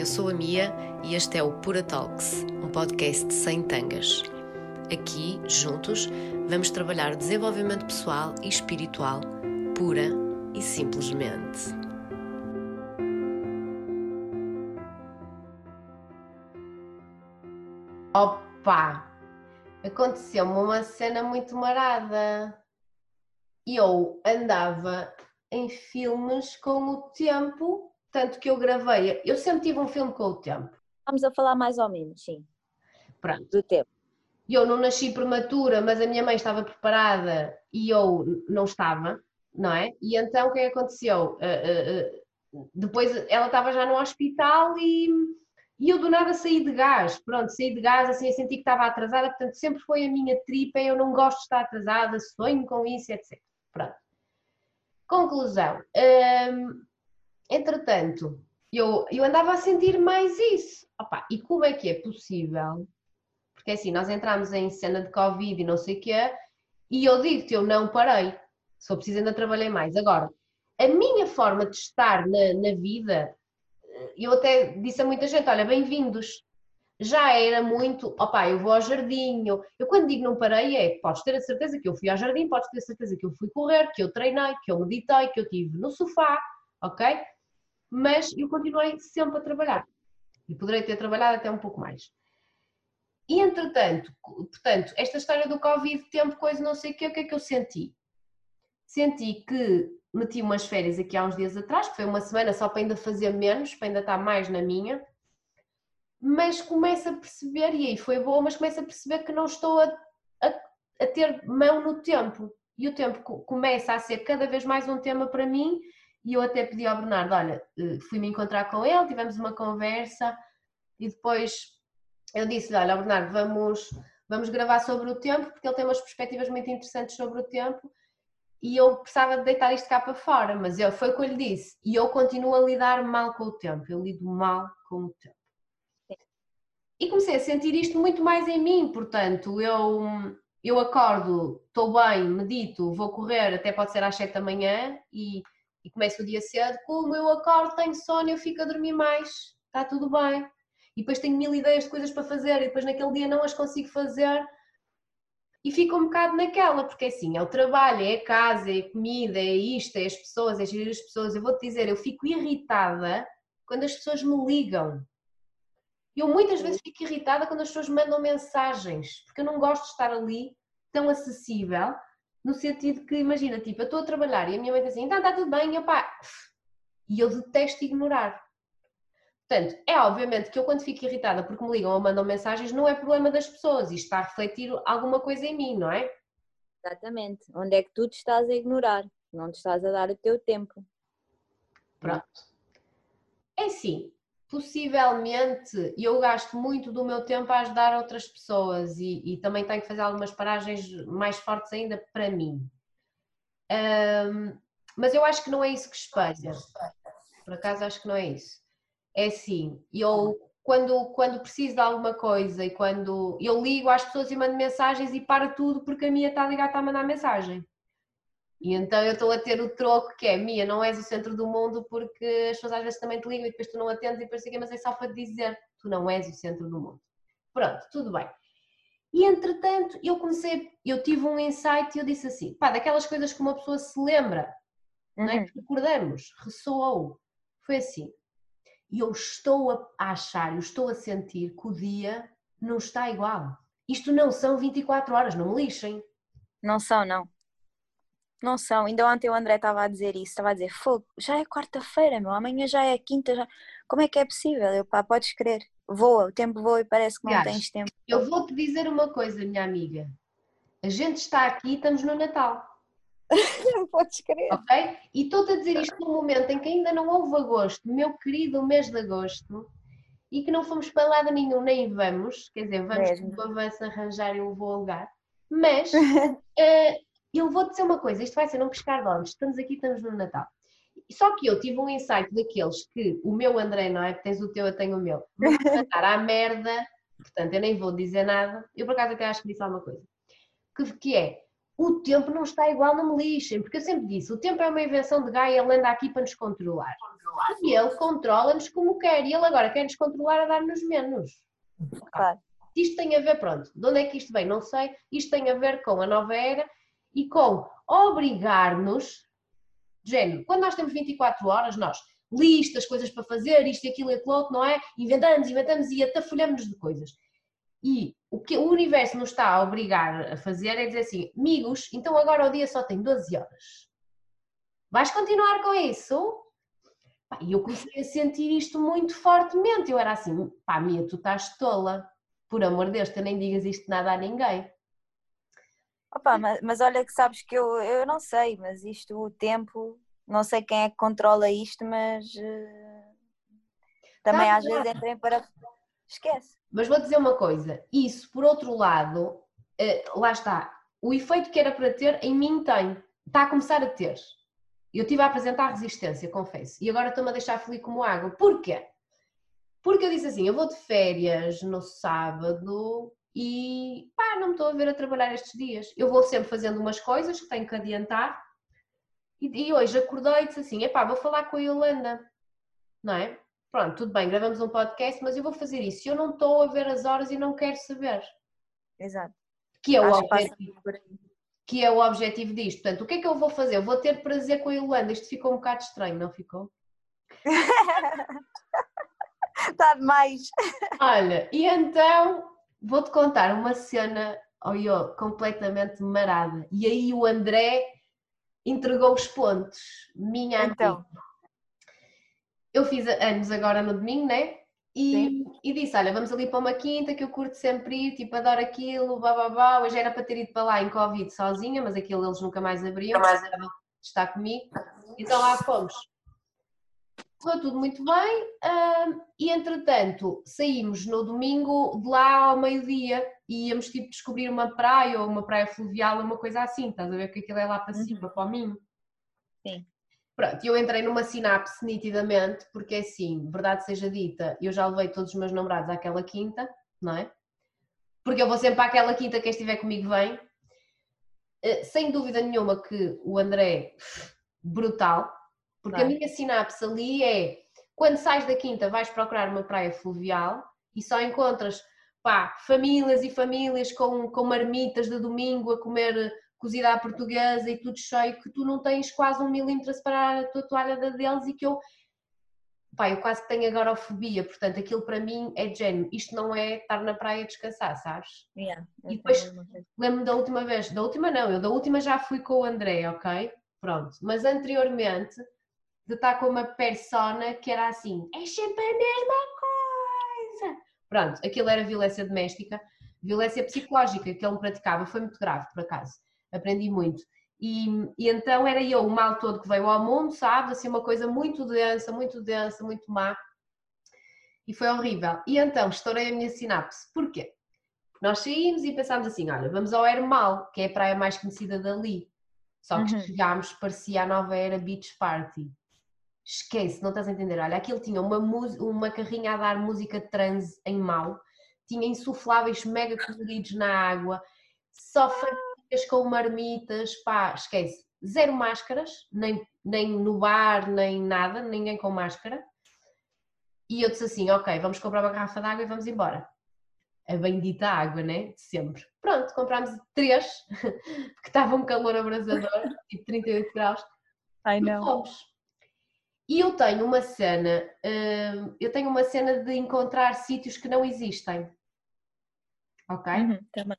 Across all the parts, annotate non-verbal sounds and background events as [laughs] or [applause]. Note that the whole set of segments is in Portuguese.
eu sou a Mia e este é o Pura Talks, um podcast sem tangas. Aqui, juntos, vamos trabalhar desenvolvimento pessoal e espiritual, pura e simplesmente. Opa! Aconteceu-me uma cena muito marada. Eu andava em filmes com o tempo, tanto que eu gravei. Eu sempre tive um filme com o tempo. Vamos a falar mais ou menos, sim. Pronto. Do tempo. Eu não nasci prematura, mas a minha mãe estava preparada e eu não estava, não é? E então o que é aconteceu? Uh, uh, uh, depois ela estava já no hospital e, e eu do nada saí de gás. Pronto, saí de gás, assim, eu senti que estava atrasada, portanto sempre foi a minha tripa, eu não gosto de estar atrasada, sonho com isso, etc. Pronto. Conclusão. Hum, entretanto, eu, eu andava a sentir mais isso. Opa, e como é que é possível? Porque assim, nós entramos em cena de Covid e não sei o quê, e eu digo-te, eu não parei. Sou preciso ainda trabalhei mais. Agora, a minha forma de estar na, na vida, eu até disse a muita gente, olha, bem-vindos. Já era muito, opá, eu vou ao jardim. Eu, quando digo não parei é, podes ter a certeza que eu fui ao jardim, podes ter a certeza que eu fui correr, que eu treinei, que eu meditei, que eu estive no sofá, ok? Mas eu continuei sempre a trabalhar. E poderei ter trabalhado até um pouco mais. E entretanto, portanto, esta história do Covid, tempo, coisa, não sei o que, o que é que eu senti? Senti que meti umas férias aqui há uns dias atrás, que foi uma semana só para ainda fazer menos, para ainda estar mais na minha, mas começo a perceber, e aí foi boa, mas começo a perceber que não estou a, a, a ter mão no tempo. E o tempo começa a ser cada vez mais um tema para mim, e eu até pedi ao Bernardo, olha, eh, fui-me encontrar com ele, tivemos uma conversa, e depois eu disse-lhe, olha Bernardo, vamos, vamos gravar sobre o tempo, porque ele tem umas perspectivas muito interessantes sobre o tempo e eu precisava de deitar isto cá para fora, mas eu, foi o que eu lhe disse. E eu continuo a lidar mal com o tempo, eu lido mal com o tempo. E comecei a sentir isto muito mais em mim, portanto, eu, eu acordo, estou bem, medito, vou correr, até pode ser às 7 da manhã e, e começo o dia cedo. Como eu acordo, tenho sono, eu fico a dormir mais, está tudo bem e depois tenho mil ideias de coisas para fazer e depois naquele dia não as consigo fazer e fico um bocado naquela, porque assim, é o trabalho, é a casa, é a comida, é isto, é as pessoas, é gerir as pessoas. Eu vou-te dizer, eu fico irritada quando as pessoas me ligam. Eu muitas vezes fico irritada quando as pessoas mandam mensagens, porque eu não gosto de estar ali tão acessível, no sentido que, imagina, tipo, eu estou a trabalhar e a minha mãe diz assim, está, está tudo bem, e eu pá, e eu detesto ignorar. Portanto, é obviamente que eu quando fico irritada porque me ligam ou mandam mensagens, não é problema das pessoas, isto está a refletir alguma coisa em mim, não é? Exatamente. Onde é que tu te estás a ignorar? Não te estás a dar o teu tempo. Pronto. É sim, possivelmente eu gasto muito do meu tempo a ajudar outras pessoas e, e também tenho que fazer algumas paragens mais fortes ainda para mim. Um, mas eu acho que não é isso que espelha. Por acaso acho que não é isso é assim, eu quando, quando preciso de alguma coisa e quando eu ligo às pessoas e mando mensagens e para tudo porque a minha está ligada a mandar mensagem. E então eu estou a ter o troco que é, Mia, não és o centro do mundo porque as pessoas às vezes também te ligam e depois tu não atendes e depois assim, mas é só para dizer, tu não és o centro do mundo. Pronto, tudo bem. E entretanto eu comecei, eu tive um insight e eu disse assim, pá, daquelas coisas que uma pessoa se lembra, uhum. não é? Que recordamos, ressoou. Foi assim, e eu estou a achar, eu estou a sentir que o dia não está igual. Isto não são 24 horas, não me lixem. Não são, não. Não são. Ainda ontem o André estava a dizer isso, estava a dizer, fogo, já é quarta-feira, meu, amanhã já é quinta, já... como é que é possível? Eu, pá, podes crer. Voa, o tempo voa e parece que não Aliás, tens tempo. Eu vou-te dizer uma coisa, minha amiga. A gente está aqui, estamos no Natal. [laughs] Podes crer. Ok? E estou-te a dizer isto num momento em que ainda não houve agosto, meu querido mês de agosto, e que não fomos para lado nenhum, nem vamos, quer dizer, vamos Mesmo. o avanço arranjar e eu vou alugar, mas uh, [laughs] eu vou dizer uma coisa, isto vai ser um pescar de olhos, estamos aqui, estamos no Natal. Só que eu tive um insight daqueles que o meu André, não é? Tens o teu, eu tenho o meu. [laughs] Vou cantar à merda, portanto eu nem vou dizer nada. Eu por acaso até acho que disse alguma coisa. Que, que é, o tempo não está igual, não me lixem, porque eu sempre disse, o tempo é uma invenção de Gaia, ele anda aqui para nos controlar. E ele controla-nos como quer, e ele agora quer nos controlar a dar-nos menos. Claro. Isto tem a ver, pronto, de onde é que isto vem? Não sei. Isto tem a ver com a nova era e com obrigar-nos, género, quando nós temos 24 horas, nós listas, coisas para fazer, isto e aquilo e aquilo outro, não é? Inventamos, inventamos e atafolhamos de coisas. E o que o universo nos está a obrigar a fazer é dizer assim, amigos, então agora o dia só tem 12 horas. Vais continuar com isso? E eu comecei a sentir isto muito fortemente. Eu era assim, pá, Mia, tu estás tola. Por amor de Deus, tu nem digas isto nada a ninguém. Opa, mas, mas olha que sabes que eu, eu não sei, mas isto, o tempo, não sei quem é que controla isto, mas uh, também Tá, às vezes tá. entrem para. Esquece. Mas vou dizer uma coisa, isso por outro lado, eh, lá está, o efeito que era para ter em mim tem, está a começar a ter. Eu estive a apresentar resistência, confesso, e agora estou-me a deixar fluir como água. Porquê? Porque eu disse assim, eu vou de férias no sábado e pá, não me estou a ver a trabalhar estes dias. Eu vou sempre fazendo umas coisas que tenho que adiantar e, e hoje acordei e disse assim, epá, vou falar com a Yolanda, não é? Pronto, tudo bem, gravamos um podcast, mas eu vou fazer isso. Eu não estou a ver as horas e não quero saber. Exato. Que é o Acho objetivo, que é o objetivo disto. Portanto, o que é que eu vou fazer? Eu vou ter prazer com a Yolanda. Isto ficou um bocado estranho, não ficou? Está [laughs] demais. Olha, e então vou-te contar uma cena, oh, eu, completamente marada. E aí o André entregou os pontos. Minha Então. amiga. Eu fiz anos agora no domingo, né? E, e disse: Olha, vamos ali para uma quinta que eu curto sempre ir, tipo, adoro aquilo, bababá. Hoje era para ter ido para lá em Covid sozinha, mas aquilo eles nunca mais abriam, precisavam de estar comigo. Então lá fomos. Correu tudo muito bem e entretanto saímos no domingo de lá ao meio-dia e íamos tipo descobrir uma praia ou uma praia fluvial ou uma coisa assim, estás a ver que aquilo é lá para cima, para o Minho. Sim. Pronto, eu entrei numa sinapse nitidamente, porque assim, verdade seja dita, eu já levei todos os meus namorados àquela quinta, não é? Porque eu vou sempre àquela quinta, quem estiver comigo vem. Eh, Sem dúvida nenhuma que o André, brutal, porque a Vai. minha sinapse ali é, quando sais da quinta vais procurar uma praia fluvial e só encontras, pá, famílias e famílias com, com marmitas de domingo a comer cozida à portuguesa e tudo cheio, que tu não tens quase um milímetro a separar a tua toalha da deles e que eu, pá, eu quase que tenho agorafobia, portanto aquilo para mim é de género, isto não é estar na praia a descansar, sabes? Yeah, E depois-. Lembro-me da última vez, da última não, eu da última já fui com o André, ok? Pronto, mas anteriormente de estar com uma persona que era assim, é sempre a mesma coisa. Pronto, aquilo era violência doméstica, violência psicológica que ele me praticava, foi muito grave por acaso, aprendi muito. E, e então era eu o mal todo que veio ao mundo, sabes? Assim, uma coisa muito densa, muito densa, muito má. E foi horrível. E então estourei a minha sinapse. Porquê? Nós saímos e pensámos assim: olha, vamos ao Hermal, que é a praia mais conhecida dali. Só que Uhum. chegámos, parecia a nova era Beach Party. Esquece, não estás a entender. Olha, aquilo tinha uma, uma carrinha a dar música de transe em mal, tinha insufláveis mega coloridos na água, só famílias com marmitas, pá, esquece. Zero máscaras, nem, nem no bar, nem nada, ninguém com máscara. E eu disse assim: ok, vamos comprar uma garrafa de água e vamos embora. A bendita água, né? De sempre. Pronto, comprámos três, [laughs] porque estava um calor abrasador, tipo 38 graus. Ai E fomos. E eu tenho uma cena, hum, eu tenho uma cena de encontrar sítios que não existem. Ok? Uhum, também.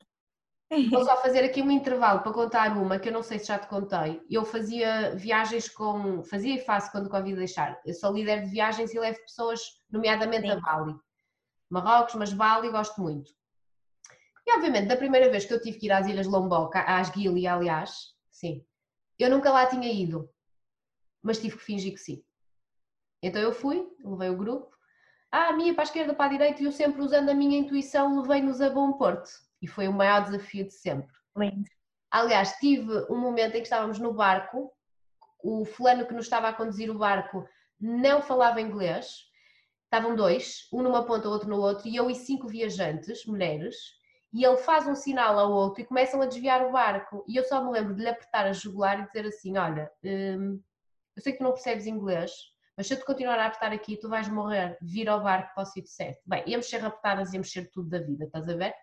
Vou [laughs] só fazer aqui um intervalo para contar uma que eu não sei se já te contei. Eu fazia viagens com. Fazia e faço quando o Covid deixar. Eu sou líder de viagens e levo pessoas, nomeadamente a Sim. Bali. Marrocos, mas Bali gosto muito. E obviamente, da primeira vez que eu tive que ir às Ilhas Lombok, às Gili, aliás, sim, eu nunca lá tinha ido, mas tive que fingir que sim. Então eu fui, levei o grupo, ah, a minha para a esquerda, para a direita, e eu sempre usando a minha intuição levei-nos a bom porto. E foi o maior desafio de sempre. Lindo. Aliás, tive um momento em que estávamos no barco, o fulano que nos estava a conduzir o barco não falava inglês, estavam dois, um numa ponta, outro no outro, e eu e cinco viajantes, mulheres, e ele faz um sinal ao outro e começam a desviar o barco. E eu só me lembro de lhe apertar a jugular e dizer assim: Olha, hum, eu sei que tu não percebes inglês, mas se eu te continuar a apertar aqui, tu vais morrer, vira o barco para o sítio certo. Bem, íamos ser raptadas, íamos ser tudo da vida, estás a ver?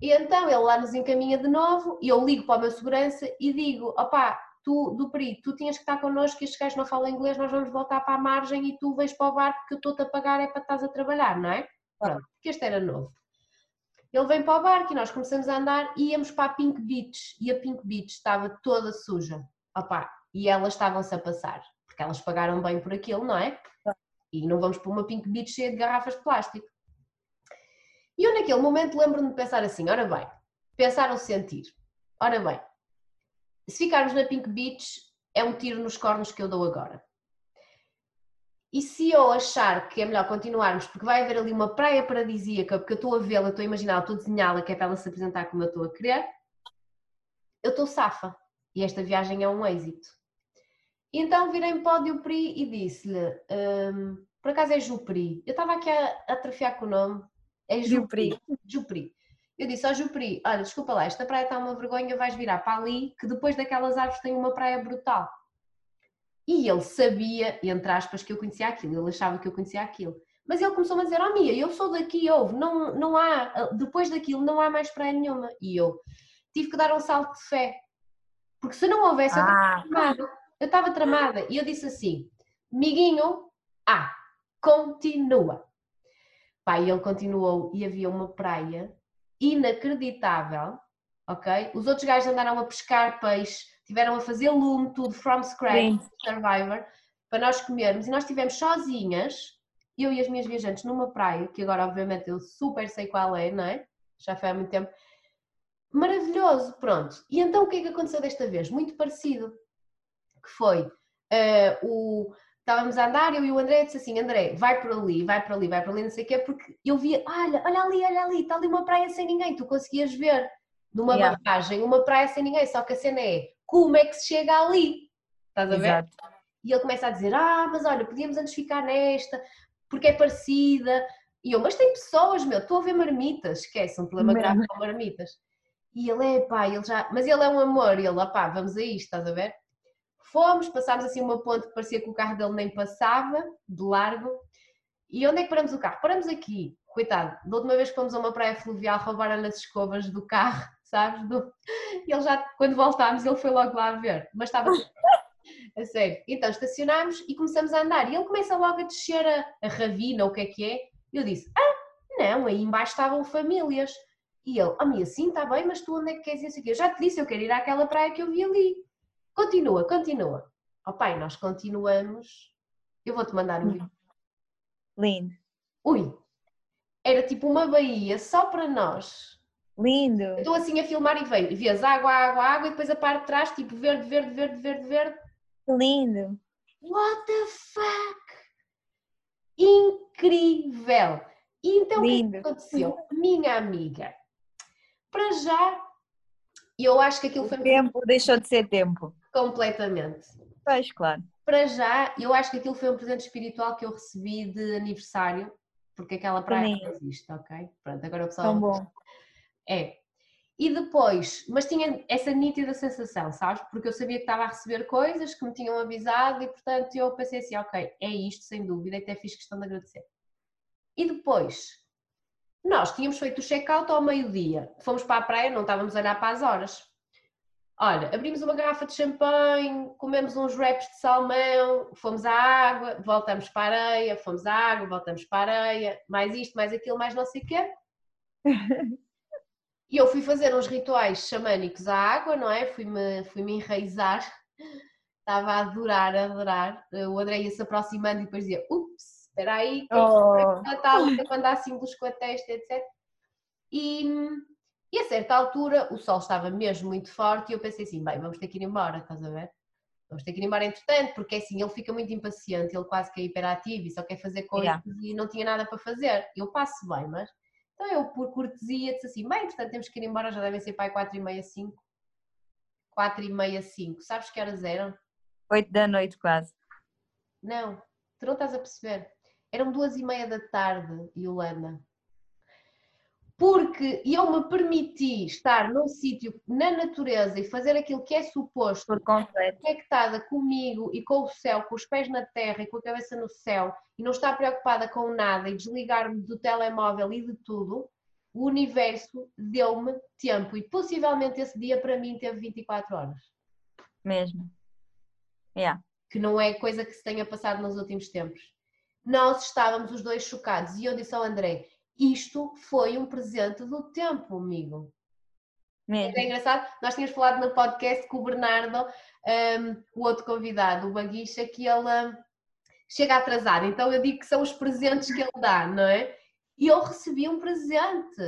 E então ele lá nos encaminha de novo e eu ligo para o meu segurança e digo: opá, tu, do perigo, tu tinhas que estar connosco, estes gajos não falam inglês, nós vamos voltar para a margem e tu vais para o barco que eu estou-te a pagar é para estás a trabalhar, não é? Pronto, porque este era novo. Ele vem para o barco e nós começamos a andar e íamos para a Pink Beach e a Pink Beach estava toda suja. Opá, e elas estavam-se a passar, elas pagaram bem por aquilo, não é? E não vamos para uma Pink Beach cheia de garrafas de plástico. E eu naquele momento lembro-me de pensar assim, ora bem, pensar ou sentir. Ora bem, se ficarmos na Pink Beach é um tiro nos cornos que eu dou agora. E se eu achar que é melhor continuarmos, porque vai haver ali uma praia paradisíaca, porque eu estou a vê-la, estou a imaginar, estou a desenhá-la, que é para ela se apresentar como eu estou a querer, eu estou safa. E esta viagem é um êxito. E então virei-me para o Dupri e disse-lhe, um, por acaso é Jupri, eu estava aqui a atrofiar com o nome, é Jupri. Jupri. Eu disse ao Jupri, olha, desculpa lá, esta praia está uma vergonha, vais virar para ali, que depois daquelas árvores tem uma praia brutal. E ele sabia, entre aspas, que eu conhecia aquilo, ele achava que eu conhecia aquilo. Mas ele começou-me a dizer, oh Mia, eu sou daqui, houve, não, não há, depois daquilo não há mais praia nenhuma. E eu tive que dar um salto de fé. Porque se não houvesse, eu ah. tramada. Eu estava tramada. E eu disse assim, miguinho, ah, continua. Pai, ele continuou e havia uma praia inacreditável, ok? Os outros gajos andaram a pescar peixe, tiveram a fazer lume, tudo from scratch, Sim. Survivor, para nós comermos. E nós estivemos sozinhas, eu e as minhas viajantes, numa praia, que agora obviamente eu super sei qual é, não é? Já foi há muito tempo. Maravilhoso, pronto. E então o que é que aconteceu desta vez? Muito parecido. Que foi uh, o estávamos a andar, eu e o André disse assim, André, vai por ali, vai por ali, vai por ali, não sei o quê, porque eu via, olha, olha ali, olha ali, está ali uma praia sem ninguém, tu conseguias ver numa yeah. barragem uma praia sem ninguém, só que a cena é, como é que se chega ali? Estás a ver? Exato. E ele começa a dizer, ah, mas olha, podíamos antes ficar nesta, porque é parecida, e eu, mas tem pessoas, meu, estou a ver marmitas, esquece, um problema grave com marmitas. E ele é, pá, ele já, mas ele é um amor, e ele, pá, vamos a isto, estás a ver? Fomos, passámos assim uma ponte que parecia que o carro dele nem passava, de largo. E onde é que paramos o carro? Paramos aqui. Coitado, da última vez que fomos a uma praia fluvial, roubaram as escovas do carro, [laughs] sabes? Do... E ele já, quando voltámos, ele foi logo lá a ver. Mas estava [laughs] a sério. Então estacionámos e começamos a andar. E ele começa logo a descer a, a ravina, o que é que é. E eu disse: Ah, não, aí embaixo estavam famílias. E ele: Ah, minha, sim, está bem, mas tu onde é que queres ir? Aqui? Eu já te disse, eu quero ir àquela praia que eu vi ali. Continua, continua. Ó oh, pai, nós continuamos. Eu vou-te mandar um vídeo. Lindo. Ui! Era tipo uma baía só para nós. Lindo! estou assim a filmar e veio. Vias água, água, água e depois a parte de trás, tipo verde, verde, verde, verde, verde. Lindo! What the fuck? Incrível! E então Lindo. o que aconteceu? Minha amiga, para já, eu acho que aquilo foi. O tempo deixou de ser tempo. Completamente. Pois, claro. Para já, eu acho que aquilo foi um presente espiritual que eu recebi de aniversário, porque aquela praia não existe, ok? Pronto, agora o pessoal. Tão bom. É. E depois, mas tinha essa nítida sensação, sabes? Porque eu sabia que estava a receber coisas que me tinham avisado e, portanto, eu pensei assim: ok, é isto, sem dúvida, e até fiz questão de agradecer. E depois, nós tínhamos feito o check-out ao meio-dia, fomos para a praia, não estávamos a olhar para as horas. Olha, abrimos uma garrafa de champanhe, comemos uns wraps de salmão, fomos à água, voltamos para a areia, fomos à água, voltamos para a areia, mais isto, mais aquilo, mais não sei o quê. [laughs] E eu fui fazer uns rituais xamânicos à água, não é? Fui-me fui -me enraizar, estava a adorar, a adorar. O André ia se aproximando e depois dizia: Ups, espera aí, oh. está quando há símbolos com a testa, etc. E, e a certa altura o sol estava mesmo muito forte e eu pensei assim, bem, vamos ter que ir embora, estás a ver? Vamos ter que ir embora entretanto, porque assim, ele fica muito impaciente, ele quase que é hiperativo e só quer fazer coisas yeah. e não tinha nada para fazer. Eu passo bem, mas... Então eu, por cortesia, disse assim, bem, portanto temos que ir embora, já devem ser para aí 4 e meia, 5. 4 e meia, 5. Sabes que horas eram? 8 da noite quase. Não, tu não estás a perceber. Eram duas e meia da tarde, Yolanda porque eu me permiti estar num sítio na natureza e fazer aquilo que é suposto, Por completo. conectada comigo e com o céu, com os pés na terra e com a cabeça no céu, e não estar preocupada com nada e desligar-me do telemóvel e de tudo, o universo deu-me tempo e possivelmente esse dia para mim teve 24 horas, Mesmo. Yeah. que não é coisa que se tenha passado nos últimos tempos. Nós estávamos os dois chocados e eu disse ao André: Isto foi um presente do tempo, amigo. Mesmo. É engraçado, nós tínhamos falado no podcast com o Bernardo, um, o outro convidado, o Baguicha, que ele um, chega atrasado, então eu digo que são os presentes que ele dá, não é? E eu recebi um presente.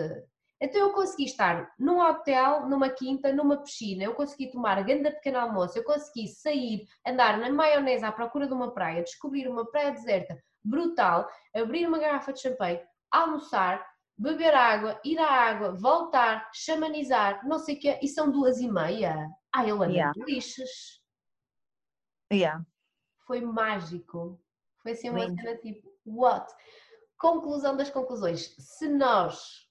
Então eu consegui estar num hotel, numa quinta, numa piscina, eu consegui tomar grande pequeno almoço, eu consegui sair, andar na maionese à procura de uma praia, descobrir uma praia deserta brutal, abrir uma garrafa de champanhe, almoçar, beber água, ir à água, voltar, chamanizar, não sei o quê, e são duas e meia. Ah, eu ando Yeah. lixos. Yeah. Foi mágico. Foi assim uma Lindo. cena tipo, what? Conclusão das conclusões. Se nós,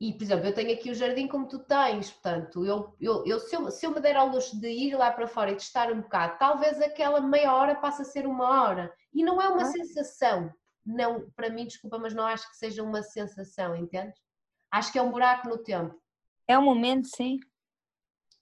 e por exemplo, eu tenho aqui o jardim como tu tens, portanto, eu, eu, eu, se, eu, se eu me der ao luxo de ir lá para fora e de estar um bocado, talvez aquela meia hora passe a ser uma hora. E não é uma Ah. sensação. Não, para mim, desculpa, mas não acho que seja uma sensação, entendes? Acho que é um buraco no tempo. É um momento, sim.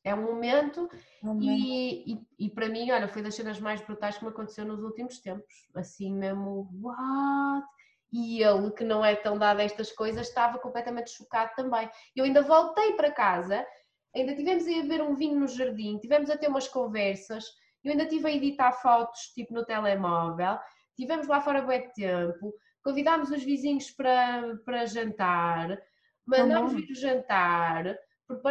É um momento É um momento. e, e, e para mim, olha, foi das cenas mais brutais que me aconteceu nos últimos tempos. Assim mesmo, what? E ele, que não é tão dado a estas coisas, estava completamente chocado também. Eu ainda voltei para casa, ainda tivemos a ir beber um vinho no jardim, tivemos a ter umas conversas, eu ainda estive a editar fotos, tipo no telemóvel, tivemos lá fora de tempo, convidámos os vizinhos para, para jantar, mandámos vir o jantar,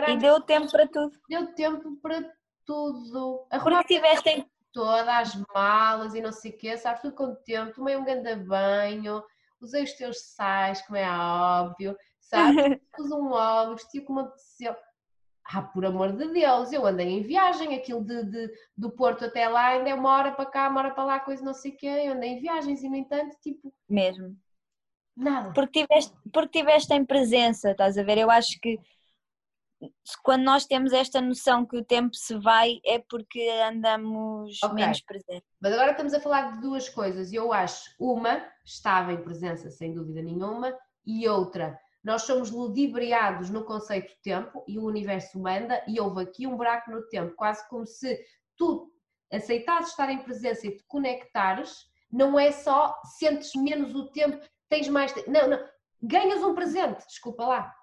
E preparámos deu tempo para tudo. deu tempo para tudo. Porque tiveste em todas as malas e não sei o quê, sabes, tudo com tempo, tomei um grande banho, usei os teus sais, como é óbvio, sabes, [laughs] pus um óleo, vesti como apeteceu. Ah, por amor de Deus, eu andei em viagem, aquilo de, de- do Porto até lá ainda é uma hora para cá, uma hora para lá, coisa não sei o quê, eu andei em viagens e no entanto, tipo, mesmo. nada. Porque tiveste, porque tiveste em presença, estás a ver? Eu acho que quando nós temos esta noção que o tempo se vai é porque andamos Ok. menos presentes. Mas agora estamos a falar de duas coisas eu acho uma estava em presença sem dúvida nenhuma e outra nós somos ludibriados no conceito de tempo e o universo manda e houve aqui um buraco no tempo, quase como se tu aceitasses estar em presença e te conectares, não é só sentes menos o tempo, tens mais tempo, não, não, ganhas um presente, desculpa lá.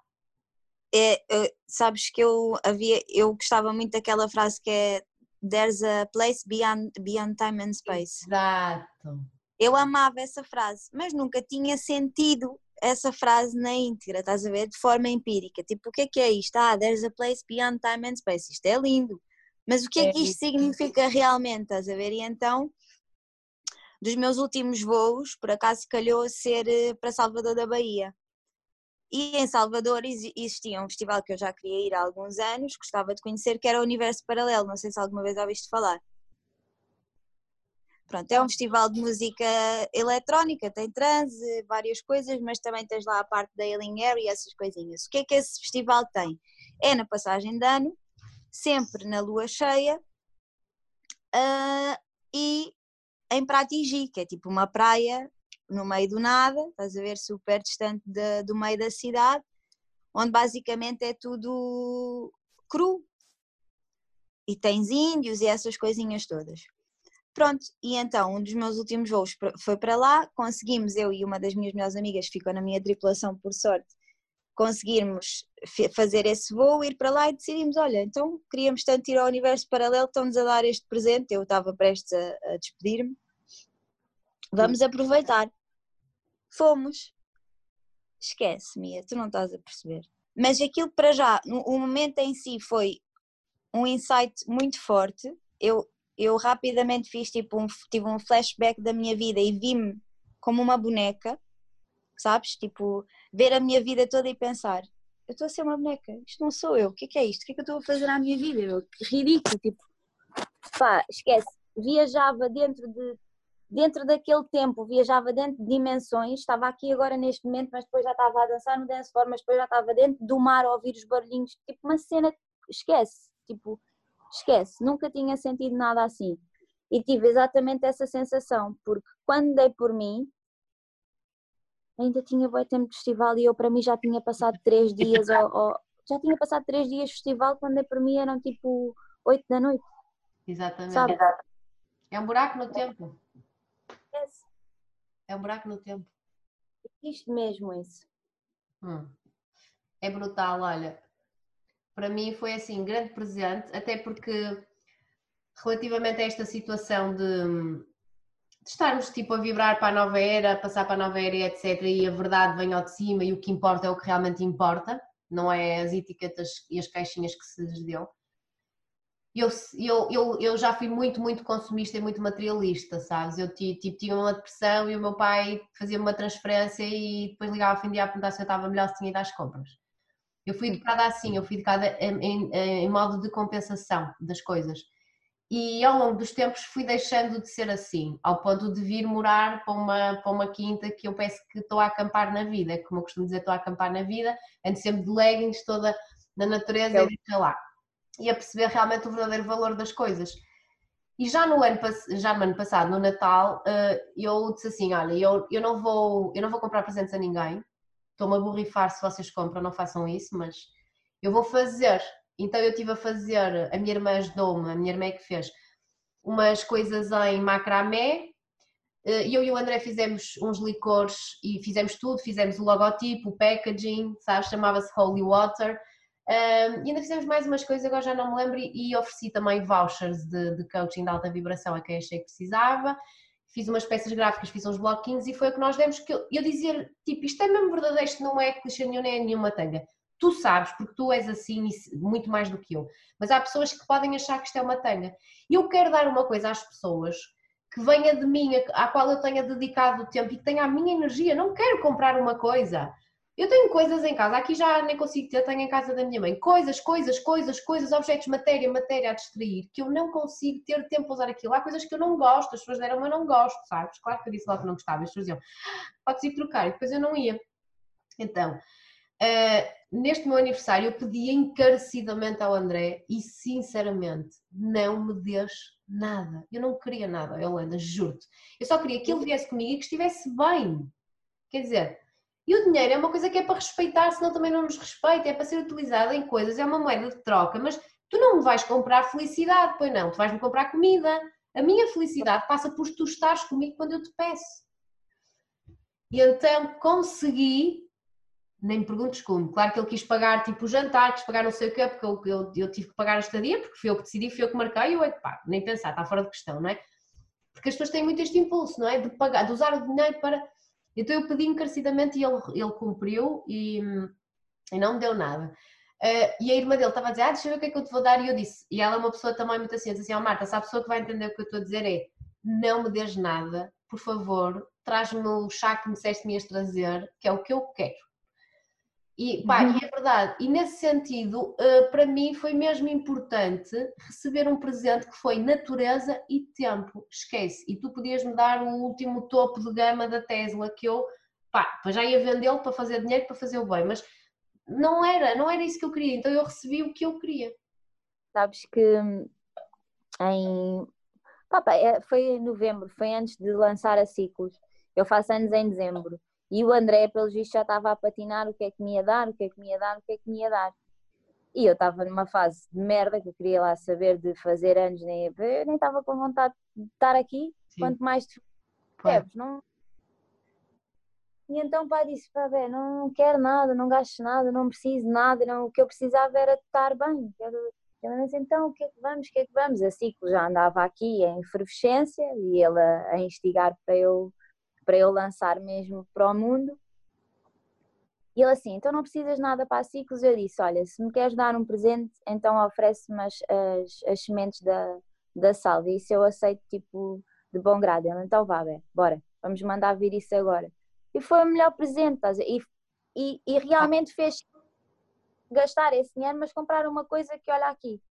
É, é, sabes que eu havia, eu gostava muito daquela frase que é There's a place beyond, beyond time and space. Exato. Eu amava essa frase, mas nunca tinha sentido essa frase na íntegra, estás a ver? De forma empírica. Tipo, o que é que é isto? Ah, there's a place beyond time and space. Isto é lindo. Mas o que é, É que isto significa realmente? Estás a ver? E então, dos meus últimos voos, por acaso calhou ser eh, para Salvador da Bahia. E em Salvador exi- existia um festival que eu já queria ir há alguns anos, gostava de conhecer, que era o Universo Paralelo. Não sei se alguma vez ouviste falar. Pronto, é um festival de música eletrónica, tem transe, várias coisas, mas também tens lá a parte da Healing Air e essas coisinhas. O que é que esse festival tem? É na passagem de ano, sempre na lua cheia ah, e em Pratigi, que é tipo uma praia no meio do nada, estás a ver, super distante da- do meio da cidade, onde basicamente é tudo cru. E tens índios e essas coisinhas todas. Pronto, e então um dos meus últimos voos foi para lá, conseguimos, eu e uma das minhas melhores amigas, ficou na minha tripulação por sorte, conseguirmos fazer esse voo, ir para lá e decidimos, olha, então queríamos tanto ir ao universo paralelo, estão-nos a dar este presente, eu estava prestes a, a despedir-me, vamos aproveitar. Fomos. Esquece, Mia, tu não estás a perceber. Mas aquilo para já, o momento em si foi um insight muito forte, eu eu rapidamente fiz tipo um, tive um flashback da minha vida e vi-me como uma boneca, sabes? Tipo, ver a minha vida toda e pensar, eu estou a ser uma boneca, isto não sou eu, o que é que é isto? O que é que eu estou a fazer à minha vida? Eu, que ridículo, tipo, pá, esquece, viajava dentro de dentro daquele tempo viajava dentro de dimensões, estava aqui agora neste momento, mas depois já estava a dançar no dance floor, mas depois já estava dentro do mar a ouvir os barulhinhos, tipo uma cena, esquece, tipo, esquece, nunca tinha sentido nada assim. E tive exatamente essa sensação, porque quando dei por mim, ainda tinha bom tempo de festival e eu para mim já tinha passado três dias, ou, ou, já tinha passado três dias de festival, quando dei por mim eram tipo oito da noite. Exatamente. Sabe? É um buraco no tempo. Esquece. É um buraco no tempo. Isto mesmo isso. Hum. É brutal, olha. Para mim foi assim, grande presente, até porque relativamente a esta situação de, de estarmos tipo a vibrar para a nova era, passar para a nova era, etc. E a verdade vem ao de cima e o que importa é o que realmente importa, não é as etiquetas e as caixinhas que se lhes deu. Eu, eu, eu, eu já fui muito, muito consumista e muito materialista, sabes? Eu tipo, tinha uma depressão e o meu pai fazia uma transferência e depois ligava ao fim de dia a perguntar se eu estava melhor se tinha ido às compras. Eu fui educada assim, eu fui educada em, em, em modo de compensação das coisas. E ao longo dos tempos fui deixando de ser assim, ao ponto de vir morar para uma, para uma quinta que eu penso que estou a acampar na vida, como eu costumo dizer, estou a acampar na vida, ando sempre de leggings, toda na natureza eu... e sei lá. E a perceber realmente o verdadeiro valor das coisas. E já no ano, já no ano passado, no Natal, eh, eu disse assim, olha, eu, eu, não vou, eu não vou comprar presentes a ninguém, estou-me a borrifar se vocês compram, não façam isso, mas eu vou fazer. Então eu estive a fazer, a minha irmã ajudou-me, a minha irmã é que fez umas coisas em macramé, eh, eu e o André fizemos uns licores e fizemos tudo, fizemos o logotipo, o packaging, sabes, chamava-se Holy Water, um, e ainda fizemos mais umas coisas, agora já não me lembro, e ofereci também vouchers de, de coaching de alta vibração a quem achei que precisava, fiz umas peças gráficas, fiz uns bloquinhos e foi o que nós demos, que eu, eu dizia, tipo, isto é mesmo verdadeiro, isto não é clichê nenhum, nem é nenhuma tanga. Tu sabes, porque tu és assim, muito mais do que eu. Mas há pessoas que podem achar que isto é uma tanga. E eu quero dar uma coisa às pessoas que venha de mim, à qual eu tenha dedicado o tempo e que tenha a minha energia. Não quero comprar uma coisa. Eu tenho coisas em casa, aqui já nem consigo ter, tenho em casa da minha mãe, coisas, coisas, coisas, coisas, objetos, matéria, matéria a distrair, que eu não consigo ter tempo para usar aquilo. Há coisas que eu não gosto, as pessoas deram, eu não gosto, sabes? Claro que eu disse logo que não gostava, as pessoas diziam, ah, podes ir trocar, e depois eu não ia. Então, uh, neste meu aniversário, eu pedi encarecidamente ao André e, sinceramente, não me dês nada. Eu não queria nada, Yolanda, juro-te. Eu só queria que ele viesse comigo e que estivesse bem. Quer dizer, e o dinheiro é uma coisa que é para respeitar, senão também não nos respeita, é para ser utilizada em coisas, é uma moeda de troca, mas tu não me vais comprar felicidade, pois não, tu vais-me comprar comida. A minha felicidade passa por tu estares comigo quando eu te peço. E então consegui, nem me perguntes como, claro que ele quis pagar tipo o jantar, quis pagar não sei o quê, porque eu, eu, eu tive que pagar a estadia, porque fui eu que decidi, fui eu que marquei, e eu, pá, nem pensar, está fora de questão, não é? Porque as pessoas têm muito este impulso, não é? De pagar, de usar o dinheiro para então eu pedi encarecidamente e ele, ele cumpriu e, e não me deu nada. Uh, e a irmã dele estava a dizer, ah, deixa eu ver o que é que eu te vou dar, e eu disse, e ela é uma pessoa também muito assim, assim, oh, Marta, se a pessoa que vai entender o que eu estou a dizer é, não me des nada, por favor, traz-me o chá que me disseste me ias trazer, que é o que eu quero. E, pá, uhum. e é verdade, e nesse sentido, uh, para mim foi mesmo importante receber um presente que foi natureza e tempo, esquece, e tu podias-me dar o último topo de gama da Tesla que eu, pá, já ia vendê-lo para fazer dinheiro, para fazer o bem, mas não era, não era isso que eu queria, então eu recebi o que eu queria. Sabes que em, Papa, é, foi em novembro, foi antes de lançar a Ciclos, eu faço anos em dezembro, e o André, pelos vistos, já estava a patinar o que é que me ia dar, o que é que me ia dar, o que é que me ia dar. E eu estava numa fase de merda que eu queria lá saber de fazer anos, nem, eu nem estava com vontade de estar aqui, Sim. quanto mais de percebes, não. E então o pai disse: pá, bem, não quero nada, não gasto nada, não preciso nada, não, o que eu precisava era de estar bem. Eu disse, então o que é que vamos, o que é que vamos? A ciclo já andava aqui em efervescência e ele a, a instigar para eu para eu lançar mesmo para o mundo. E ele assim, então não precisas nada para ciclos. Eu disse, olha, se me queres dar um presente, então oferece-me as, as, as, sementes da, da salva. E isso eu aceito tipo de bom grado. Ele, então vá, bora, vamos mandar vir isso agora. E foi o melhor presente, e, e, e realmente fez gastar esse dinheiro, mas comprar uma coisa que olha aqui.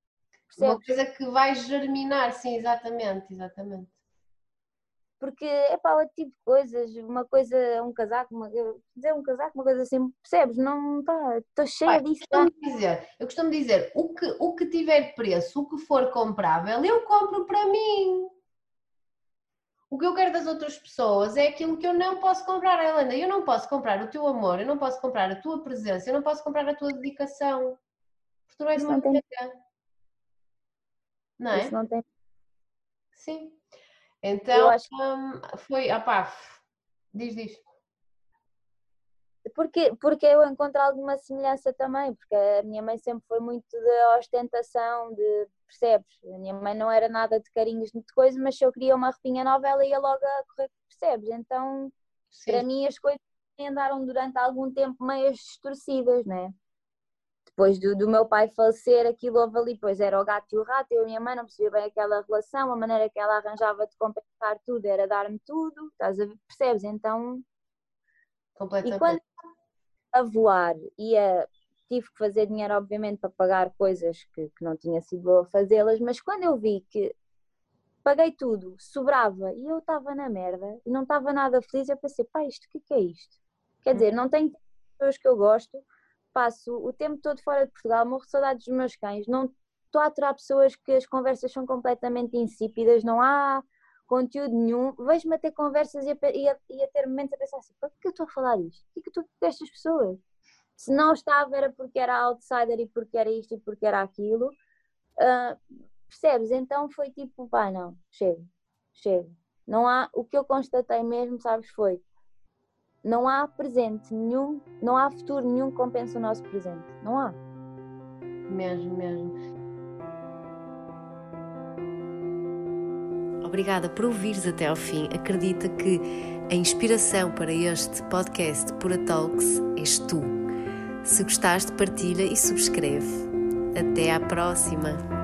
Percebes? Uma coisa que vai germinar, sim, exatamente, exatamente. Porque é para outro tipo de coisas, uma coisa, um casaco, uma, dizer um casaco, uma coisa assim, percebes? Não está, estou cheia Pai, disso. costumo dizer, eu costumo dizer, o que, o que tiver preço, o que for comprável, eu compro para mim. O que eu quero das outras pessoas é aquilo que eu não posso comprar, Helena. Eu não posso comprar o teu amor, eu não posso comprar a tua presença, eu não posso comprar a tua dedicação. Porque tu não és Isso uma não tem-. Não é? Isso não tem. Sim. Eu Então, acho hum, foi, ah pá, diz, diz. Porque, porque eu encontro alguma semelhança também, porque a minha mãe sempre foi muito de ostentação, de percebes? A minha mãe não era nada de carinhos de coisa, mas se eu queria uma roupinha nova, ela ia logo a correr, percebes? Então, para Sim, mim, as coisas andaram durante algum tempo meias distorcidas, né? Depois do, do meu pai falecer, aquilo houve ali, pois era o gato e o rato, eu e a minha mãe não percebia bem aquela relação, a maneira que ela arranjava de compensar tudo era dar-me tudo, estás a ver? percebes? Então, e completamente. quando a voar ia, tive que fazer dinheiro obviamente para pagar coisas que, que não tinha sido boa fazê-las, mas quando eu vi que paguei tudo, sobrava e eu estava na merda e não estava nada feliz, eu pensei, pá, isto o que é que é isto? Quer dizer, não tenho pessoas que eu gosto, passo o tempo todo fora de Portugal, morro de saudades dos meus cães, não estou a aturar pessoas que as conversas são completamente insípidas, não há conteúdo nenhum, vejo-me a ter conversas e a, e a- e a ter momentos a pensar assim, para que eu estou a falar disto? Por que é eu estou com estas pessoas? Se não estava era porque era outsider e porque era isto e porque era aquilo, Ah, percebes? Então foi tipo, pá, não, chega, chega. Não há, o que eu constatei mesmo, sabes, foi não há presente nenhum, não há futuro nenhum que compense o nosso presente. Não há. Mesmo, mesmo. Obrigada por ouvires até ao fim. Acredita que a inspiração para este podcast Pura Talks és tu. Se gostaste, partilha e subscreve. Até à próxima!